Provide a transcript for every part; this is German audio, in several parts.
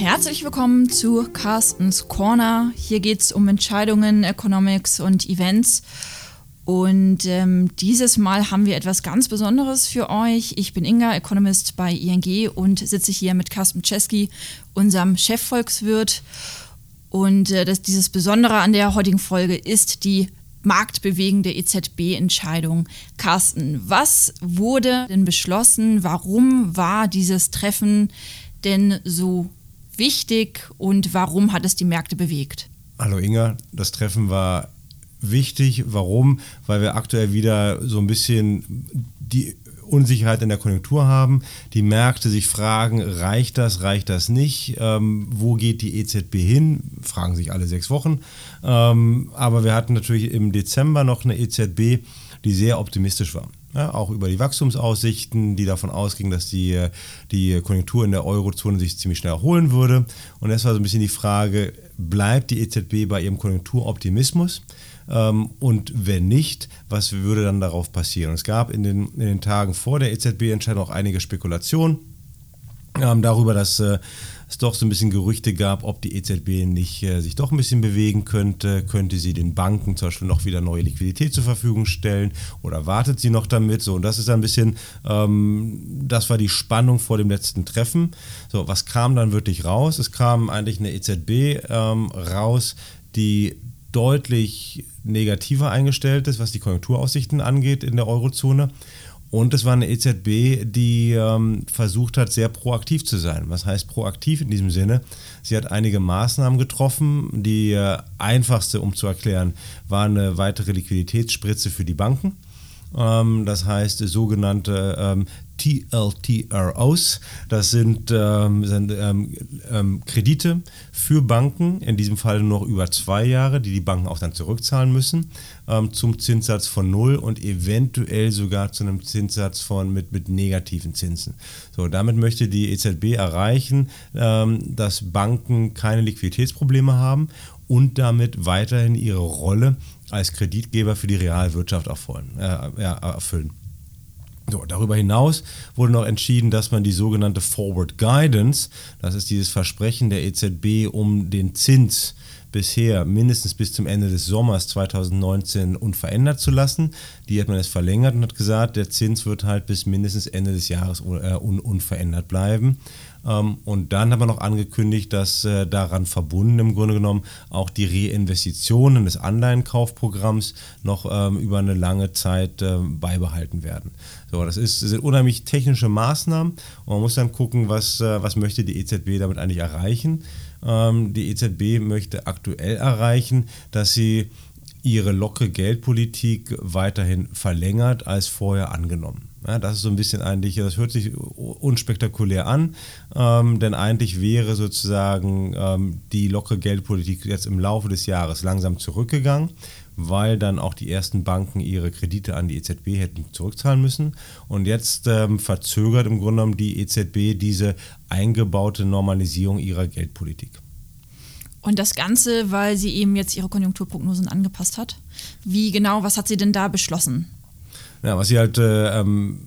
Herzlich willkommen zu Carstens Corner. Hier geht es um Entscheidungen, Economics und Events. Und ähm, dieses Mal haben wir etwas ganz Besonderes für euch. Ich bin Inga, Economist bei ING und sitze hier mit Carsten Czeski, unserem Chefvolkswirt. Und äh, das, dieses Besondere an der heutigen Folge ist die marktbewegende EZB-Entscheidung. Carsten, was wurde denn beschlossen? Warum war dieses Treffen denn so wichtig und warum hat es die Märkte bewegt? Hallo Inga, das Treffen war wichtig. Warum? Weil wir aktuell wieder so ein bisschen die Unsicherheit in der Konjunktur haben. Die Märkte sich fragen, reicht das, reicht das nicht? Ähm, wo geht die EZB hin? Fragen sich alle sechs Wochen. Ähm, aber wir hatten natürlich im Dezember noch eine EZB, die sehr optimistisch war. Ja, auch über die Wachstumsaussichten, die davon ausgingen, dass die, die Konjunktur in der Eurozone sich ziemlich schnell erholen würde. Und das war so ein bisschen die Frage, bleibt die EZB bei ihrem Konjunkturoptimismus? Ähm, und wenn nicht, was würde dann darauf passieren? Es gab in den, in den Tagen vor der EZB-Entscheidung auch einige Spekulationen ähm, darüber, dass äh, es doch so ein bisschen Gerüchte gab, ob die EZB nicht äh, sich doch ein bisschen bewegen könnte. Könnte sie den Banken zum Beispiel noch wieder neue Liquidität zur Verfügung stellen oder wartet sie noch damit? So, und das ist ein bisschen, ähm, das war die Spannung vor dem letzten Treffen. So, was kam dann wirklich raus? Es kam eigentlich eine EZB ähm, raus, die deutlich negativer eingestellt ist, was die Konjunkturaussichten angeht in der Eurozone. Und es war eine EZB, die ähm, versucht hat, sehr proaktiv zu sein. Was heißt proaktiv in diesem Sinne? Sie hat einige Maßnahmen getroffen. Die äh, einfachste, um zu erklären, war eine weitere Liquiditätsspritze für die Banken. Ähm, das heißt, sogenannte ähm, TLTROs. Das sind, ähm, sind ähm, ähm, Kredite für Banken, in diesem Fall nur über zwei Jahre, die die Banken auch dann zurückzahlen müssen, ähm, zum Zinssatz von null und eventuell sogar zu einem Zinssatz von mit, mit negativen Zinsen. So, damit möchte die EZB erreichen, ähm, dass Banken keine Liquiditätsprobleme haben und damit weiterhin ihre Rolle als Kreditgeber für die Realwirtschaft erfüllen. Äh, ja, erfüllen. So, darüber hinaus wurde noch entschieden, dass man die sogenannte Forward Guidance, das ist dieses Versprechen der EZB, um den Zins bisher mindestens bis zum Ende des Sommers 2019 unverändert zu lassen. Die hat man jetzt verlängert und hat gesagt, der Zins wird halt bis mindestens Ende des Jahres äh, un unverändert bleiben. Ähm, und dann haben wir noch angekündigt, dass äh, daran verbunden im Grunde genommen auch die Reinvestitionen des Anleihenkaufprogramms noch ähm, über eine lange Zeit äh, beibehalten werden. So, das, ist, das sind unheimlich technische Maßnahmen und man muss dann gucken, was, was möchte die EZB damit eigentlich erreichen. Ähm, die EZB möchte aktuell erreichen, dass sie ihre lockere Geldpolitik weiterhin verlängert als vorher angenommen. Ja, das ist so ein bisschen eigentlich, das hört sich unspektakulär an, ähm, denn eigentlich wäre sozusagen ähm, die lockere Geldpolitik jetzt im Laufe des Jahres langsam zurückgegangen, weil dann auch die ersten Banken ihre Kredite an die EZB hätten zurückzahlen müssen. Und jetzt ähm, verzögert im Grunde genommen die EZB diese eingebaute Normalisierung ihrer Geldpolitik. Und das Ganze, weil sie eben jetzt ihre Konjunkturprognosen angepasst hat. Wie genau, was hat sie denn da beschlossen? Ja, was sie halt, äh, ähm,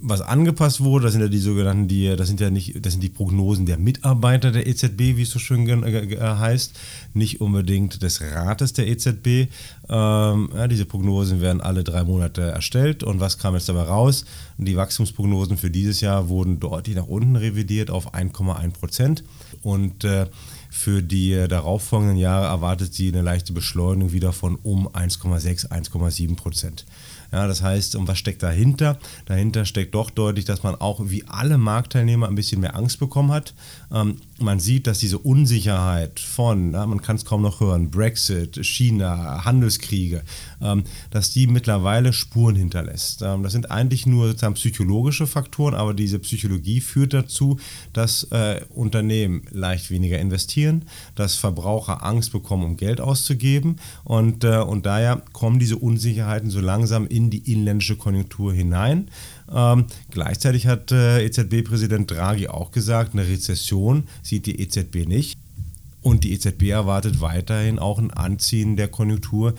was angepasst wurde, das sind ja die sogenannten, die, das sind ja nicht, das sind die Prognosen der Mitarbeiter der EZB, wie es so schön äh, heißt, nicht unbedingt des Rates der EZB. Ähm, ja, diese Prognosen werden alle drei Monate erstellt und was kam jetzt dabei raus? Die Wachstumsprognosen für dieses Jahr wurden deutlich nach unten revidiert auf 1,1 Prozent und äh, für die äh, darauffolgenden Jahre erwartet sie eine leichte Beschleunigung wieder von um 1,6, 1,7 Prozent. Ja, das heißt, und was steckt dahinter? Dahinter steckt doch deutlich, dass man auch wie alle Marktteilnehmer ein bisschen mehr Angst bekommen hat. Ähm, man sieht, dass diese Unsicherheit von, ja, man kann es kaum noch hören, Brexit, China, Handelskriege, ähm, dass die mittlerweile Spuren hinterlässt. Ähm, das sind eigentlich nur sozusagen psychologische Faktoren, aber diese Psychologie führt dazu, dass äh, Unternehmen leicht weniger investieren, dass Verbraucher Angst bekommen, um Geld auszugeben und, äh, und daher kommen diese Unsicherheiten so langsam in die inländische Konjunktur hinein. Ähm, gleichzeitig hat äh, EZB-Präsident Draghi auch gesagt, eine Rezession sieht die EZB nicht. Und die EZB erwartet weiterhin auch ein Anziehen der Konjunktur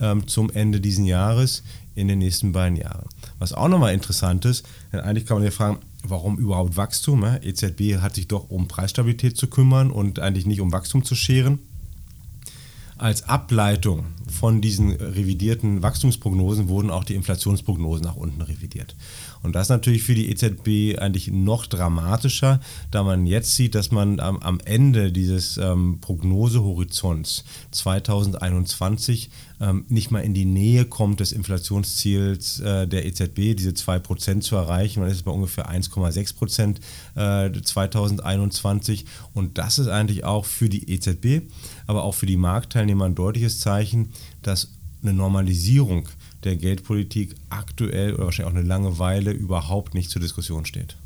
ähm, zum Ende dieses Jahres in den nächsten beiden Jahren. Was auch nochmal interessant ist, denn eigentlich kann man ja fragen, warum überhaupt Wachstum? EZB hat sich doch um Preisstabilität zu kümmern und eigentlich nicht um Wachstum zu scheren. Als Ableitung von diesen revidierten Wachstumsprognosen wurden auch die Inflationsprognosen nach unten revidiert. Und das ist natürlich für die EZB eigentlich noch dramatischer, da man jetzt sieht, dass man am, am Ende dieses ähm, Prognosehorizonts 2021 ähm, nicht mal in die Nähe kommt des Inflationsziels äh, der EZB, diese 2% zu erreichen. Man ist bei ungefähr 1,6% äh, 2021. Und das ist eigentlich auch für die EZB, aber auch für die Marktteilnehmer ein deutliches Zeichen, dass eine Normalisierung der Geldpolitik aktuell oder wahrscheinlich auch eine lange Weile überhaupt nicht zur Diskussion steht.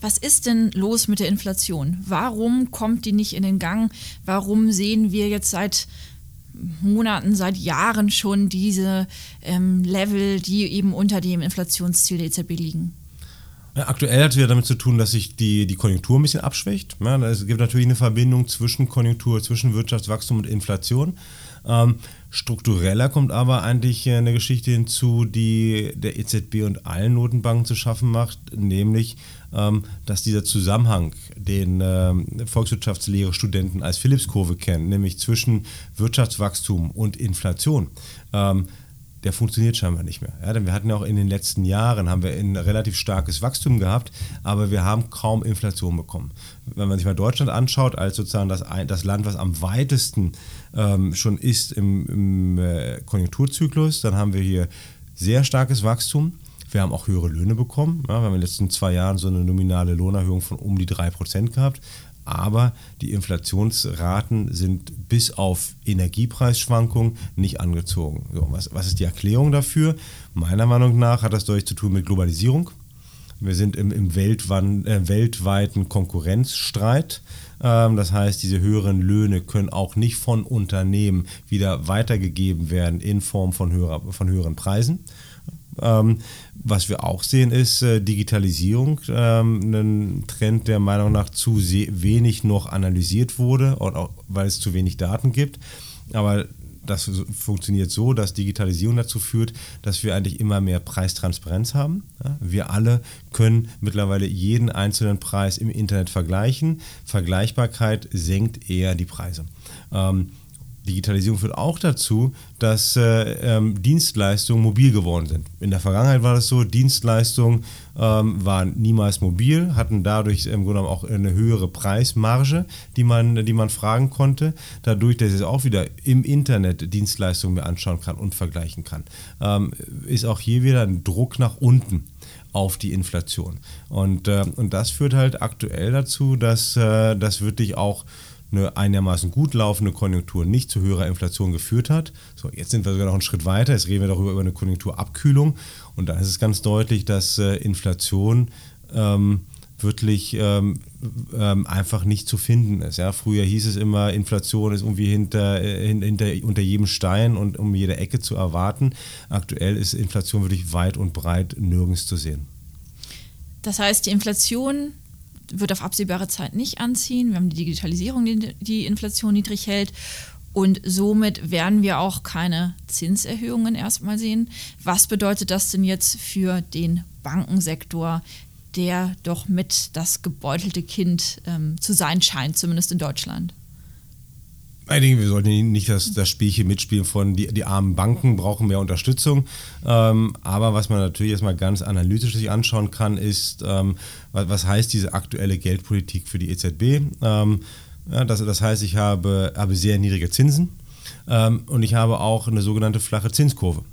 Was ist denn los mit der Inflation? Warum kommt die nicht in den Gang? Warum sehen wir jetzt seit Monaten, seit Jahren schon diese ähm, Level, die eben unter dem Inflationsziel der EZB liegen? Ja, aktuell hat es wieder damit zu tun, dass sich die, die Konjunktur ein bisschen abschwächt. Ja, es gibt natürlich eine Verbindung zwischen Konjunktur, zwischen Wirtschaftswachstum und Inflation. Ähm, struktureller kommt aber eigentlich eine Geschichte hinzu, die der EZB und allen Notenbanken zu schaffen macht, nämlich, ähm, dass dieser Zusammenhang, den ähm, Volkswirtschaftslehre Studenten als Philipskurve kennen, nämlich zwischen Wirtschaftswachstum und Inflation, ähm, der funktioniert scheinbar nicht mehr. Ja, denn wir hatten ja auch in den letzten Jahren haben wir ein relativ starkes Wachstum gehabt, aber wir haben kaum Inflation bekommen. Wenn man sich mal Deutschland anschaut, als sozusagen das, das Land, was am weitesten ähm, schon ist im, im äh, Konjunkturzyklus, dann haben wir hier sehr starkes Wachstum. Wir haben auch höhere Löhne bekommen. Ja, wir haben in den letzten zwei Jahren so eine nominale Lohnerhöhung von um die 3% gehabt aber die Inflationsraten sind bis auf Energiepreisschwankungen nicht angezogen. So, was, was ist die Erklärung dafür? Meiner Meinung nach hat das deutlich zu tun mit Globalisierung. Wir sind im, im äh, weltweiten Konkurrenzstreit. Ähm, das heißt, diese höheren Löhne können auch nicht von Unternehmen wieder weitergegeben werden in Form von, höherer, von höheren Preisen. Ähm, was wir auch sehen, ist äh, Digitalisierung, ähm, ein Trend, der meiner Meinung nach zu wenig noch analysiert wurde, auch, weil es zu wenig Daten gibt. Aber das funktioniert so, dass Digitalisierung dazu führt, dass wir eigentlich immer mehr Preistransparenz haben. Wir alle können mittlerweile jeden einzelnen Preis im Internet vergleichen. Vergleichbarkeit senkt eher die Preise. Ähm, Digitalisierung führt auch dazu, dass äh, ähm, Dienstleistungen mobil geworden sind. In der Vergangenheit war das so, Dienstleistungen ähm, waren niemals mobil, hatten dadurch im Grunde genommen auch eine höhere Preismarge, die man, die man fragen konnte. Dadurch, dass ich auch wieder im Internet Dienstleistungen mir anschauen kann und vergleichen kann, ähm, ist auch hier wieder ein Druck nach unten auf die Inflation. Und, äh, und das führt halt aktuell dazu, dass äh, das wirklich auch eine einigermaßen gut laufende Konjunktur nicht zu höherer Inflation geführt hat. So, jetzt sind wir sogar noch einen Schritt weiter. Jetzt reden wir darüber über eine Konjunkturabkühlung. Und da ist es ganz deutlich, dass äh, Inflation ähm, wirklich ähm, ähm, einfach nicht zu finden ist. Ja? Früher hieß es immer, Inflation ist irgendwie hinter, äh, hinter, unter jedem Stein und um jede Ecke zu erwarten. Aktuell ist Inflation wirklich weit und breit nirgends zu sehen. Das heißt, die Inflation wird auf absehbare Zeit nicht anziehen. Wir haben die Digitalisierung, die die Inflation niedrig hält. Und somit werden wir auch keine Zinserhöhungen erstmal sehen. Was bedeutet das denn jetzt für den Bankensektor, der doch mit das gebeutelte Kind ähm, zu sein scheint, zumindest in Deutschland? Ich denke, wir sollten nicht das, das Spielchen mitspielen von die, die armen Banken brauchen mehr Unterstützung. Ähm, aber was man natürlich erstmal ganz analytisch sich anschauen kann, ist, ähm, was, was, heißt diese aktuelle Geldpolitik für die EZB? Ähm, ja, das, das heißt, ich habe, habe sehr niedrige Zinsen ähm, und ich habe auch eine sogenannte flache Zinskurve.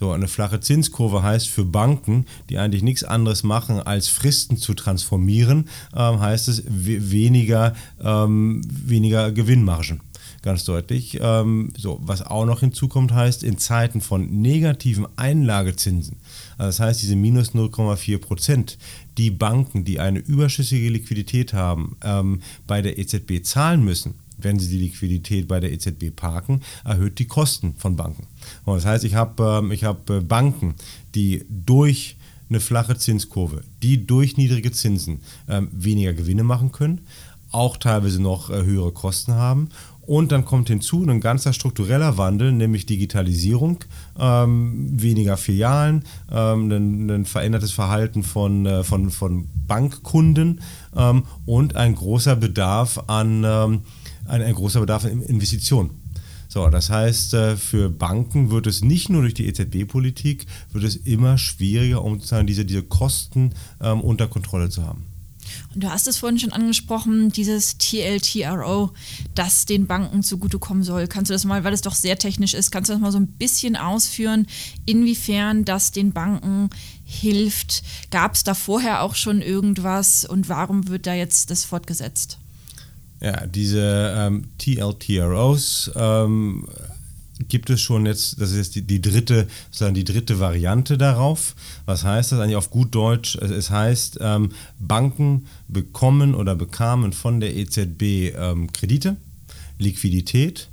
So, eine flache Zinskurve heißt für Banken, die eigentlich nichts anderes machen, als Fristen zu transformieren, ähm, heißt es weniger, ähm, weniger Gewinnmargen ganz deutlich. Ähm, so, was auch noch hinzukommt, heißt, in Zeiten von negativen Einlagezinsen, also das heißt diese minus 0,4 Prozent, die Banken, die eine überschüssige Liquidität haben, ähm, bei der EZB zahlen müssen, wenn sie die Liquidität bei der EZB parken, erhöht die Kosten von Banken. Und das heißt, ich habe ähm, hab äh, Banken, die durch eine flache Zinskurve, die durch niedrige Zinsen ähm, weniger Gewinne machen können, auch teilweise noch äh, höhere Kosten haben Und dann kommt hinzu ein ganzer struktureller Wandel, nämlich Digitalisierung, ähm, weniger Filialen, ähm, ein, ein, verändertes Verhalten von, äh, von, von Bankkunden ähm, und ein großer Bedarf an ähm, ein, ein, großer Bedarf an Investitionen. So, das heißt, äh, für Banken wird es nicht nur durch die EZB-Politik, wird es immer schwieriger, um sozusagen diese, diese Kosten ähm, unter Kontrolle zu haben. Und du hast es vorhin schon angesprochen, dieses TLTRO, das den Banken zugutekommen soll. Kannst du das mal, weil es doch sehr technisch ist, kannst du das mal so ein bisschen ausführen, inwiefern das den Banken hilft? Gab es da vorher auch schon irgendwas und warum wird da jetzt das fortgesetzt? Ja, diese ähm, TLTROs ähm, gibt es schon jetzt, das ist jetzt die, die, dritte, sozusagen die dritte Variante darauf. Was heißt das eigentlich auf gut Deutsch? Es heißt, ähm, Banken bekommen oder bekamen von der EZB ähm, Kredite, Liquidität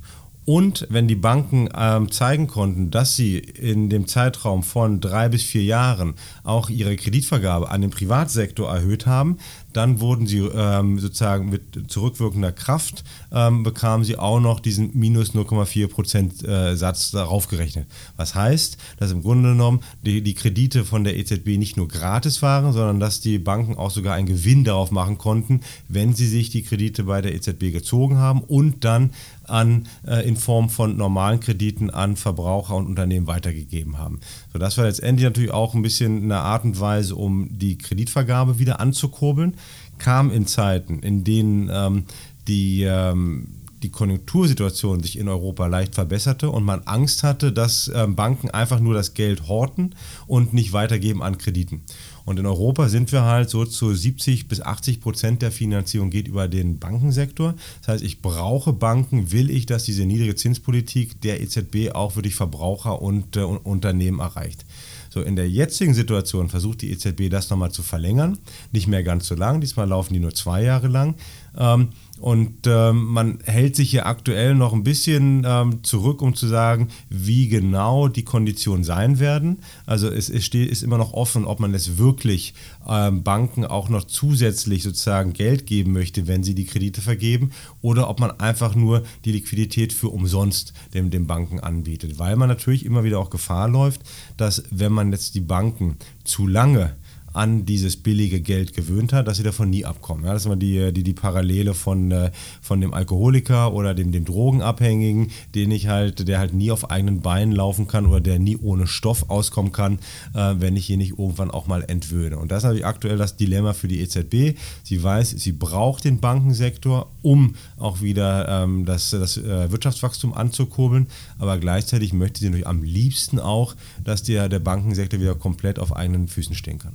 und wenn die Banken ähm, zeigen konnten, dass sie in dem Zeitraum von drei bis vier Jahren auch ihre Kreditvergabe an den Privatsektor erhöht haben, dann wurden sie ähm, sozusagen mit zurückwirkender Kraft, ähm, bekamen sie auch noch diesen minus 0,4 Prozent äh, Satz darauf gerechnet. Was heißt, dass im Grunde genommen die, die Kredite von der EZB nicht nur gratis waren, sondern dass die Banken auch sogar einen Gewinn darauf machen konnten, wenn sie sich die Kredite bei der EZB gezogen haben und dann an, äh, in Form von normalen Krediten an Verbraucher und Unternehmen weitergegeben haben. So, das war letztendlich natürlich auch ein bisschen eine Art und Weise, um die Kreditvergabe wieder anzukurbeln kam in Zeiten, in denen ähm, die, ähm, die Konjunktursituation sich in Europa leicht verbesserte und man Angst hatte, dass ähm, Banken einfach nur das Geld horten und nicht weitergeben an Krediten. Und in Europa sind wir halt so zu 70 bis 80 Prozent der Finanzierung geht über den Bankensektor. Das heißt, ich brauche Banken, will ich, dass diese niedrige Zinspolitik der EZB auch wirklich Verbraucher und äh, Unternehmen erreicht. So, in der jetzigen Situation versucht die EZB das nochmal zu verlängern. Nicht mehr ganz so lang, diesmal laufen die nur zwei Jahre lang. Ähm, und ähm, man hält sich hier aktuell noch ein bisschen ähm, zurück, um zu sagen, wie genau die Konditionen sein werden. Also es, es steht, ist immer noch offen, ob man es wirklich ähm, Banken auch noch zusätzlich sozusagen Geld geben möchte, wenn sie die Kredite vergeben, oder ob man einfach nur die Liquidität für umsonst dem, dem Banken anbietet. Weil man natürlich immer wieder auch Gefahr läuft, dass wenn man jetzt die Banken zu lange an dieses billige Geld gewöhnt hat, dass sie davon nie abkommen. Ja, das ist immer die, die, die Parallele von, äh, von dem Alkoholiker oder dem, dem Drogenabhängigen, den ich halt, der halt nie auf eigenen Beinen laufen kann oder der nie ohne Stoff auskommen kann, äh, wenn ich ihn nicht irgendwann auch mal entwöhne. Und das ist natürlich aktuell das Dilemma für die EZB. Sie weiß, sie braucht den Bankensektor, um auch wieder ähm, das, das äh, Wirtschaftswachstum anzukurbeln, aber gleichzeitig möchte sie natürlich am liebsten auch, dass der, der Bankensektor wieder komplett auf eigenen Füßen stehen kann.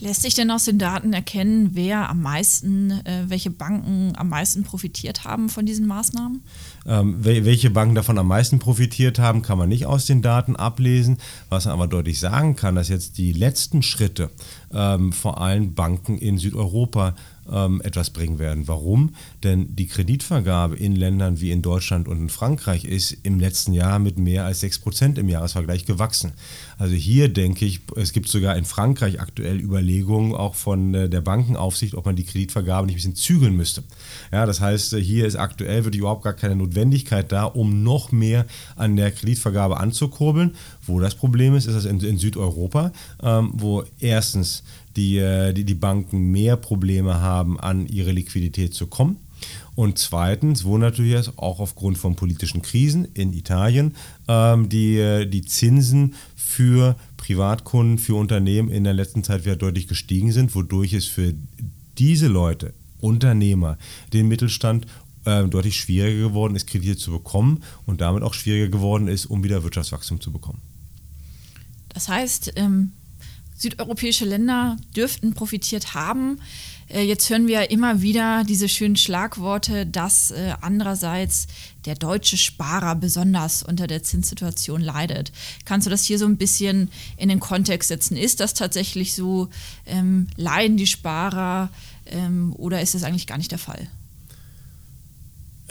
Lässt sich denn aus den Daten erkennen, wer am meisten, äh, welche Banken am meisten profitiert haben von diesen Maßnahmen? Ähm, welche Banken davon am meisten profitiert haben, kann man nicht aus den Daten ablesen. Was man aber deutlich sagen kann, dass jetzt die letzten Schritte ähm, vor allem Banken in Südeuropa ähm, etwas bringen werden. Warum? Denn die Kreditvergabe in Ländern wie in Deutschland und in Frankreich ist im letzten Jahr mit mehr als 6 Prozent im Jahresvergleich gewachsen. Also hier denke ich, es gibt sogar in Frankreich aktuell Überlegungen auch von äh, der Bankenaufsicht, ob man die Kreditvergabe nicht ein bisschen zügeln müsste. Ja, das heißt, äh, hier ist aktuell wirklich überhaupt gar keine Notwendigkeit da, um noch mehr an der Kreditvergabe anzukurbeln. Wo das Problem ist, ist das in, in Südeuropa, ähm, wo erstens die, äh, die, die Banken mehr Probleme haben, an ihre Liquidität zu kommen. Und zweitens, wo natürlich auch aufgrund von politischen Krisen in Italien ähm, die, äh, die Zinsen für Privatkunden, für Unternehmen in der letzten Zeit wieder deutlich gestiegen sind, wodurch es für diese Leute, Unternehmer, den Mittelstand äh, deutlich schwieriger geworden ist, Kredite zu bekommen und damit auch schwieriger geworden ist, um wieder Wirtschaftswachstum zu bekommen. Das heißt, ähm, südeuropäische Länder dürften profitiert haben. Äh, jetzt hören wir immer wieder diese schönen Schlagworte, dass äh, andererseits der deutsche Sparer besonders unter der Zinssituation leidet. Kannst du das hier so ein bisschen in den Kontext setzen? Ist das tatsächlich so? Ähm, leiden die Sparer ähm, oder ist das eigentlich gar nicht der Fall?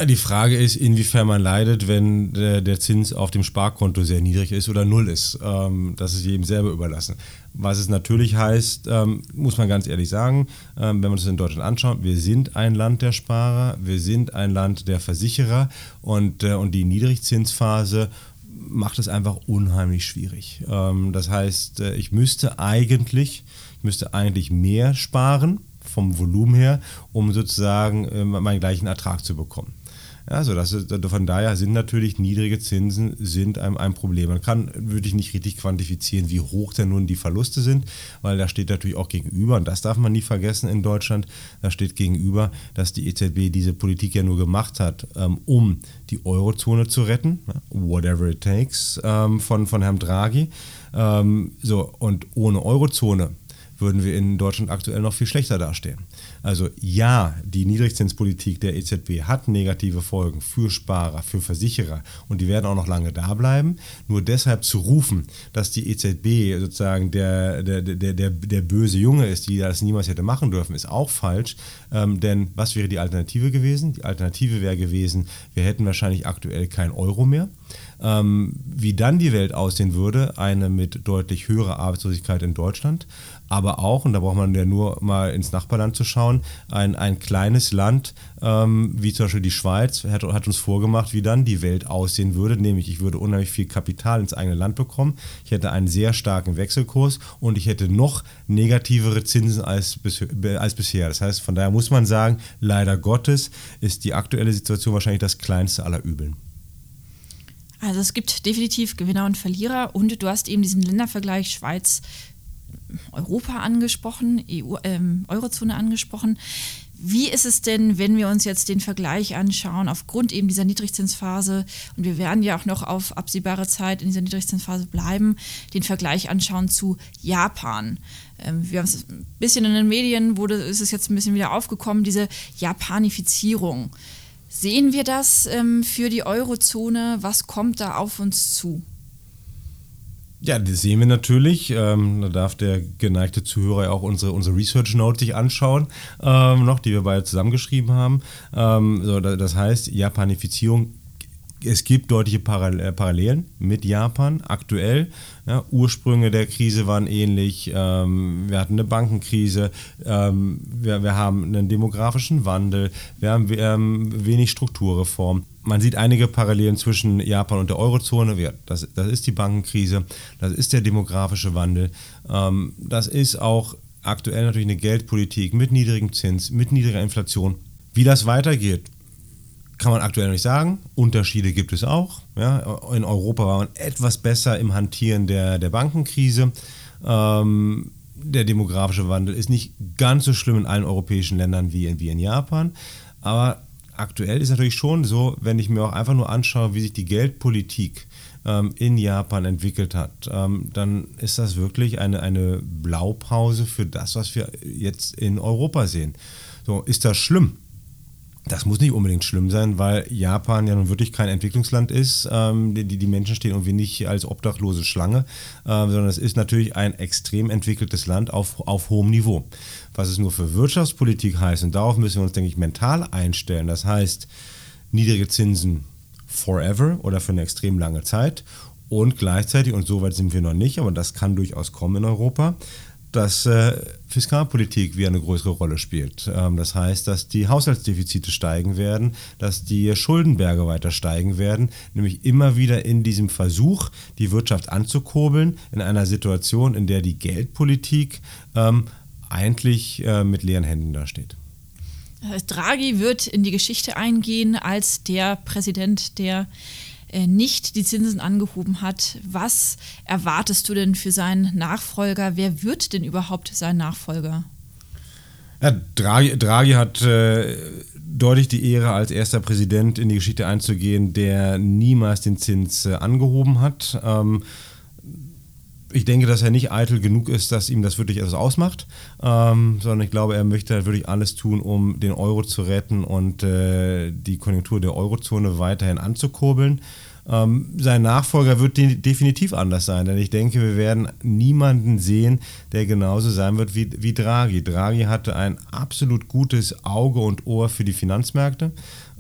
Die Frage ist, inwiefern man leidet, wenn der, der, Zins auf dem Sparkonto sehr niedrig ist oder null ist. Ähm, das ist jedem selber überlassen. Was es natürlich heißt, ähm, muss man ganz ehrlich sagen, ähm, wenn man es in Deutschland anschaut, wir sind ein Land der Sparer, wir sind ein Land der Versicherer und, äh, und die Niedrigzinsphase macht es einfach unheimlich schwierig. Ähm, das heißt, äh, ich müsste eigentlich, ich müsste eigentlich mehr sparen vom Volumen her, um sozusagen äh, meinen gleichen Ertrag zu bekommen. Also das ist, von daher sind natürlich niedrige Zinsen sind ein, ein Problem. Man kann, würde ich nicht richtig quantifizieren, wie hoch denn nun die Verluste sind, weil da steht natürlich auch gegenüber, und das darf man nie vergessen in Deutschland, da steht gegenüber, dass die EZB diese Politik ja nur gemacht hat, ähm, um die Eurozone zu retten, whatever it takes, ähm, von, von Herrn Draghi. Ähm, so, und ohne Eurozone würden wir in Deutschland aktuell noch viel schlechter dastehen. Also ja, die Niedrigzinspolitik der EZB hat negative Folgen für Sparer, für Versicherer und die werden auch noch lange da bleiben. Nur deshalb zu rufen, dass die EZB sozusagen der, der, der, der, der böse Junge ist, die das niemals hätte machen dürfen, ist auch falsch. Ähm, denn was wäre die Alternative gewesen? Die Alternative wäre gewesen, wir hätten wahrscheinlich aktuell kein Euro mehr. Ähm, wie dann die Welt aussehen würde, eine mit deutlich höherer Arbeitslosigkeit in Deutschland, aber auch, und da braucht man ja nur mal ins Nachbarland zu schauen, ein, ein kleines Land, ähm, wie zum Beispiel die Schweiz, hat, hat, uns vorgemacht, wie dann die Welt aussehen würde, nämlich ich würde unheimlich viel Kapital ins eigene Land bekommen, ich hätte einen sehr starken Wechselkurs und ich hätte noch negativere Zinsen als, als bisher. Das heißt, von daher muss man sagen, leider Gottes ist die aktuelle Situation wahrscheinlich das kleinste aller Übeln. Also es gibt definitiv Gewinner und Verlierer und du hast eben diesen Ländervergleich Schweiz, Europa angesprochen, EU, ähm, Eurozone angesprochen. Wie ist es denn, wenn wir uns jetzt den Vergleich anschauen, aufgrund eben dieser Niedrigzinsphase, und wir werden ja auch noch auf absehbare Zeit in dieser Niedrigzinsphase bleiben, den Vergleich anschauen zu Japan? Ähm, wir haben es ein bisschen in den Medien, wurde, ist es jetzt ein bisschen wieder aufgekommen, diese Japanifizierung. Sehen wir das ähm, für die Eurozone? Was kommt da auf uns zu? Ja, das sehen wir natürlich. Ähm, da darf der geneigte Zuhörer ja auch unsere, unsere Research Note sich anschauen, ähm, noch, die wir beide zusammengeschrieben haben. Ähm, so, das heißt, Japanifizierung es gibt deutliche äh, Parallelen mit Japan aktuell. Ja, Ursprünge der Krise waren ähnlich. Ähm, wir hatten eine Bankenkrise. Ähm, wir, wir, haben einen demografischen Wandel. Wir haben ähm, wenig Strukturreform. Man sieht einige Parallelen zwischen Japan und der Eurozone. Das, das ist die Bankenkrise. Das ist der demografische Wandel. Ähm, das ist auch aktuell natürlich eine Geldpolitik mit niedrigem Zins, mit niedriger Inflation. Wie das weitergeht, kann man aktuell nicht sagen. Unterschiede gibt es auch. Ja. In Europa war man etwas besser im Hantieren der, der Bankenkrise. Ähm, der demografische Wandel ist nicht ganz so schlimm in allen europäischen Ländern wie in, wie in Japan. Aber aktuell ist natürlich schon so, wenn ich mir auch einfach nur anschaue, wie sich die Geldpolitik ähm, in Japan entwickelt hat, ähm, dann ist das wirklich eine, eine Blaupause für das, was wir jetzt in Europa sehen. So, ist das schlimm? Das muss nicht unbedingt schlimm sein, weil Japan ja nun wirklich kein Entwicklungsland ist. Ähm, die, die Menschen stehen irgendwie nicht als obdachlose Schlange, äh, sondern es ist natürlich ein extrem entwickeltes Land auf, auf hohem Niveau. Was es nur für Wirtschaftspolitik heißt, und darauf müssen wir uns, denke ich, mental einstellen. Das heißt, niedrige Zinsen forever oder für eine extrem lange Zeit und gleichzeitig, und so weit sind wir noch nicht, aber das kann durchaus kommen in Europa, dass äh, Fiskalpolitik wieder eine größere Rolle spielt. Ähm, das heißt, dass die Haushaltsdefizite steigen werden, dass die Schuldenberge weiter steigen werden, nämlich immer wieder in diesem Versuch, die Wirtschaft anzukurbeln, in einer Situation, in der die Geldpolitik ähm, eigentlich äh, mit leeren Händen dasteht. Draghi wird in die Geschichte eingehen als der Präsident, der äh, nicht die Zinsen angehoben hat. Was erwartest du denn für seinen Nachfolger? Wer wird denn überhaupt sein Nachfolger? Ja, Draghi, Draghi hat äh, deutlich die Ehre, als erster Präsident in die Geschichte einzugehen, der niemals den Zins äh, angehoben hat. Ähm, ich denke, dass er nicht eitel genug ist, dass ihm das wirklich etwas ausmacht, ähm, sondern ich glaube, er möchte halt wirklich alles tun, um den Euro zu retten und äh, die Konjunktur der Eurozone weiterhin anzukurbeln. Ähm, sein Nachfolger wird de definitiv anders sein, denn ich denke, wir werden niemanden sehen, der genauso sein wird wie, wie Draghi. Draghi hatte ein absolut gutes Auge und Ohr für die Finanzmärkte.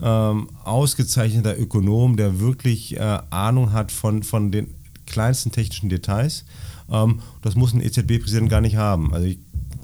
Ähm, ausgezeichneter Ökonom, der wirklich äh, Ahnung hat von, von den kleinsten technischen Details. Ähm, das muss ein EZB-Präsident gar nicht haben. Also ich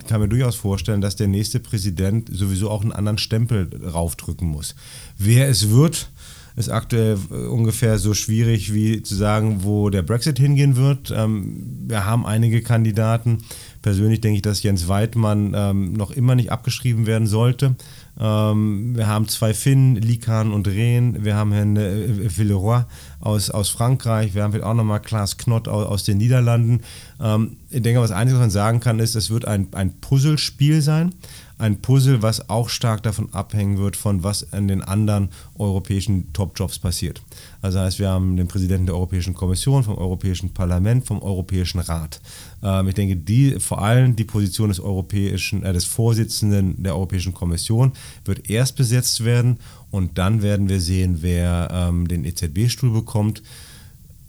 kann mir durchaus vorstellen, dass der nächste Präsident sowieso auch einen anderen Stempel raufdrücken muss. Wer es wird, ist aktuell äh, ungefähr so schwierig wie zu sagen, wo der Brexit hingehen wird. Ähm, wir haben einige Kandidaten. Persönlich denke ich, dass Jens Weidmann ähm, noch immer nicht abgeschrieben werden sollte. Ähm, wir haben zwei Finnen, Likan und Rehn. Wir haben Herrn äh, Villeroy aus, aus Frankreich. Wir haben auch nochmal Klaas Knott aus, aus den Niederlanden. Ähm, ich denke, was einiges man sagen kann, ist, es wird ein, ein Puzzlespiel sein ein Puzzle, was auch stark davon abhängen wird, von was in den anderen europäischen Top-Jobs passiert. Also heißt, wir haben den Präsidenten der Europäischen Kommission, vom Europäischen Parlament, vom Europäischen Rat. Ähm, ich denke, die, vor allem die Position des europäischen, äh, des Vorsitzenden der Europäischen Kommission wird erst besetzt werden und dann werden wir sehen, wer ähm, den EZB-Stuhl bekommt.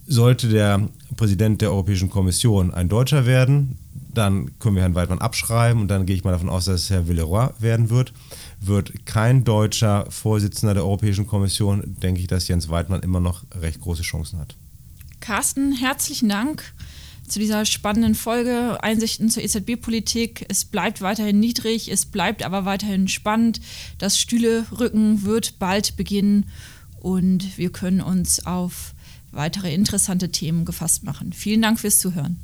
Sollte der Präsident der Europäischen Kommission ein Deutscher werden, dann können wir Herrn Weidmann abschreiben und dann gehe ich mal davon aus, dass es Herr Villeroy werden wird. Wird kein deutscher Vorsitzender der Europäischen Kommission, denke ich, dass Jens Weidmann immer noch recht große Chancen hat. Carsten, herzlichen Dank zu dieser spannenden Folge. Einsichten zur EZB-Politik. Es bleibt weiterhin niedrig, es bleibt aber weiterhin spannend. Das Stühle-Rücken wird bald beginnen und wir können uns auf weitere interessante Themen gefasst machen. Vielen Dank fürs Zuhören.